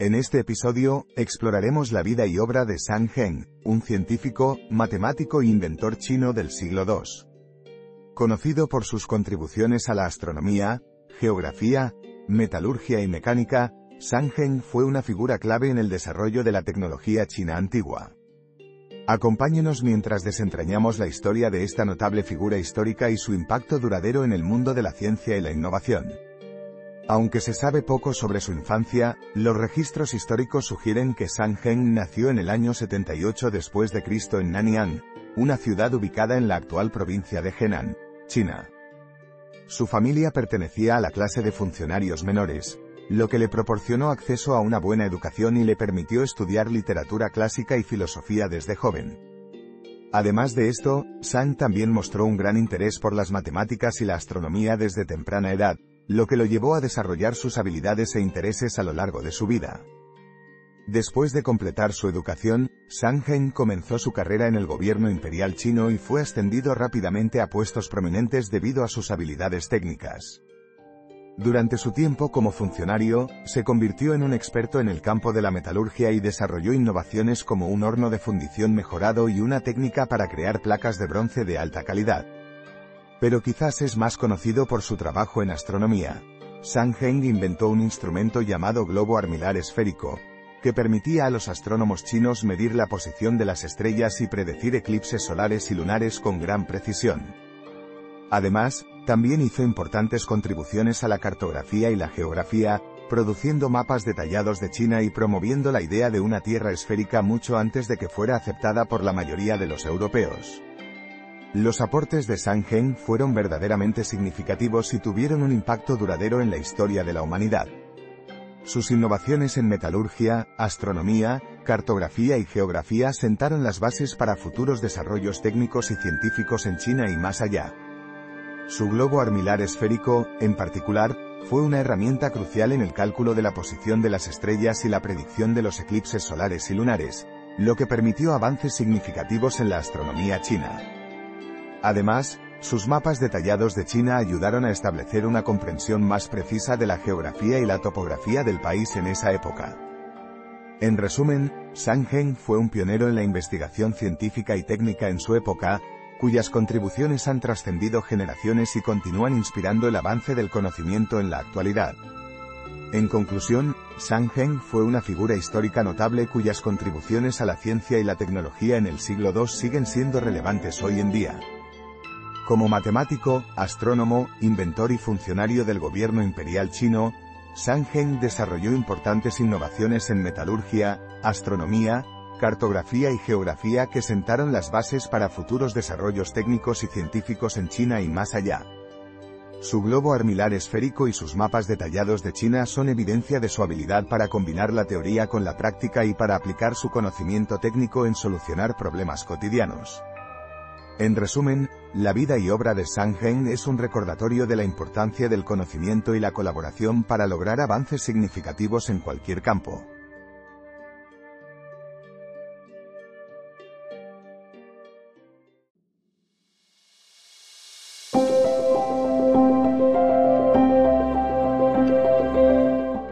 En este episodio, exploraremos la vida y obra de Sang Heng, un científico, matemático e inventor chino del siglo II. Conocido por sus contribuciones a la astronomía, geografía, metalurgia y mecánica, Sang Heng fue una figura clave en el desarrollo de la tecnología china antigua. Acompáñenos mientras desentrañamos la historia de esta notable figura histórica y su impacto duradero en el mundo de la ciencia y la innovación. Aunque se sabe poco sobre su infancia, los registros históricos sugieren que Sang Heng nació en el año 78 después de Cristo en Nanyang, una ciudad ubicada en la actual provincia de Henan, China. Su familia pertenecía a la clase de funcionarios menores, lo que le proporcionó acceso a una buena educación y le permitió estudiar literatura clásica y filosofía desde joven. Además de esto, Sang también mostró un gran interés por las matemáticas y la astronomía desde temprana edad, lo que lo llevó a desarrollar sus habilidades e intereses a lo largo de su vida. Después de completar su educación, Sang Heng comenzó su carrera en el gobierno imperial chino y fue ascendido rápidamente a puestos prominentes debido a sus habilidades técnicas. Durante su tiempo como funcionario, se convirtió en un experto en el campo de la metalurgia y desarrolló innovaciones como un horno de fundición mejorado y una técnica para crear placas de bronce de alta calidad pero quizás es más conocido por su trabajo en astronomía. Sang Heng inventó un instrumento llamado globo armilar esférico, que permitía a los astrónomos chinos medir la posición de las estrellas y predecir eclipses solares y lunares con gran precisión. Además, también hizo importantes contribuciones a la cartografía y la geografía, produciendo mapas detallados de China y promoviendo la idea de una Tierra esférica mucho antes de que fuera aceptada por la mayoría de los europeos. Los aportes de Sang Heng fueron verdaderamente significativos y tuvieron un impacto duradero en la historia de la humanidad. Sus innovaciones en metalurgia, astronomía, cartografía y geografía sentaron las bases para futuros desarrollos técnicos y científicos en China y más allá. Su globo armilar esférico, en particular, fue una herramienta crucial en el cálculo de la posición de las estrellas y la predicción de los eclipses solares y lunares, lo que permitió avances significativos en la astronomía china. Además, sus mapas detallados de China ayudaron a establecer una comprensión más precisa de la geografía y la topografía del país en esa época. En resumen, Sang Heng fue un pionero en la investigación científica y técnica en su época, cuyas contribuciones han trascendido generaciones y continúan inspirando el avance del conocimiento en la actualidad. En conclusión, Sang Heng fue una figura histórica notable cuyas contribuciones a la ciencia y la tecnología en el siglo II siguen siendo relevantes hoy en día. Como matemático, astrónomo, inventor y funcionario del gobierno imperial chino, Sang Heng desarrolló importantes innovaciones en metalurgia, astronomía, cartografía y geografía que sentaron las bases para futuros desarrollos técnicos y científicos en China y más allá. Su globo armilar esférico y sus mapas detallados de China son evidencia de su habilidad para combinar la teoría con la práctica y para aplicar su conocimiento técnico en solucionar problemas cotidianos. En resumen, la vida y obra de Sang Heng es un recordatorio de la importancia del conocimiento y la colaboración para lograr avances significativos en cualquier campo.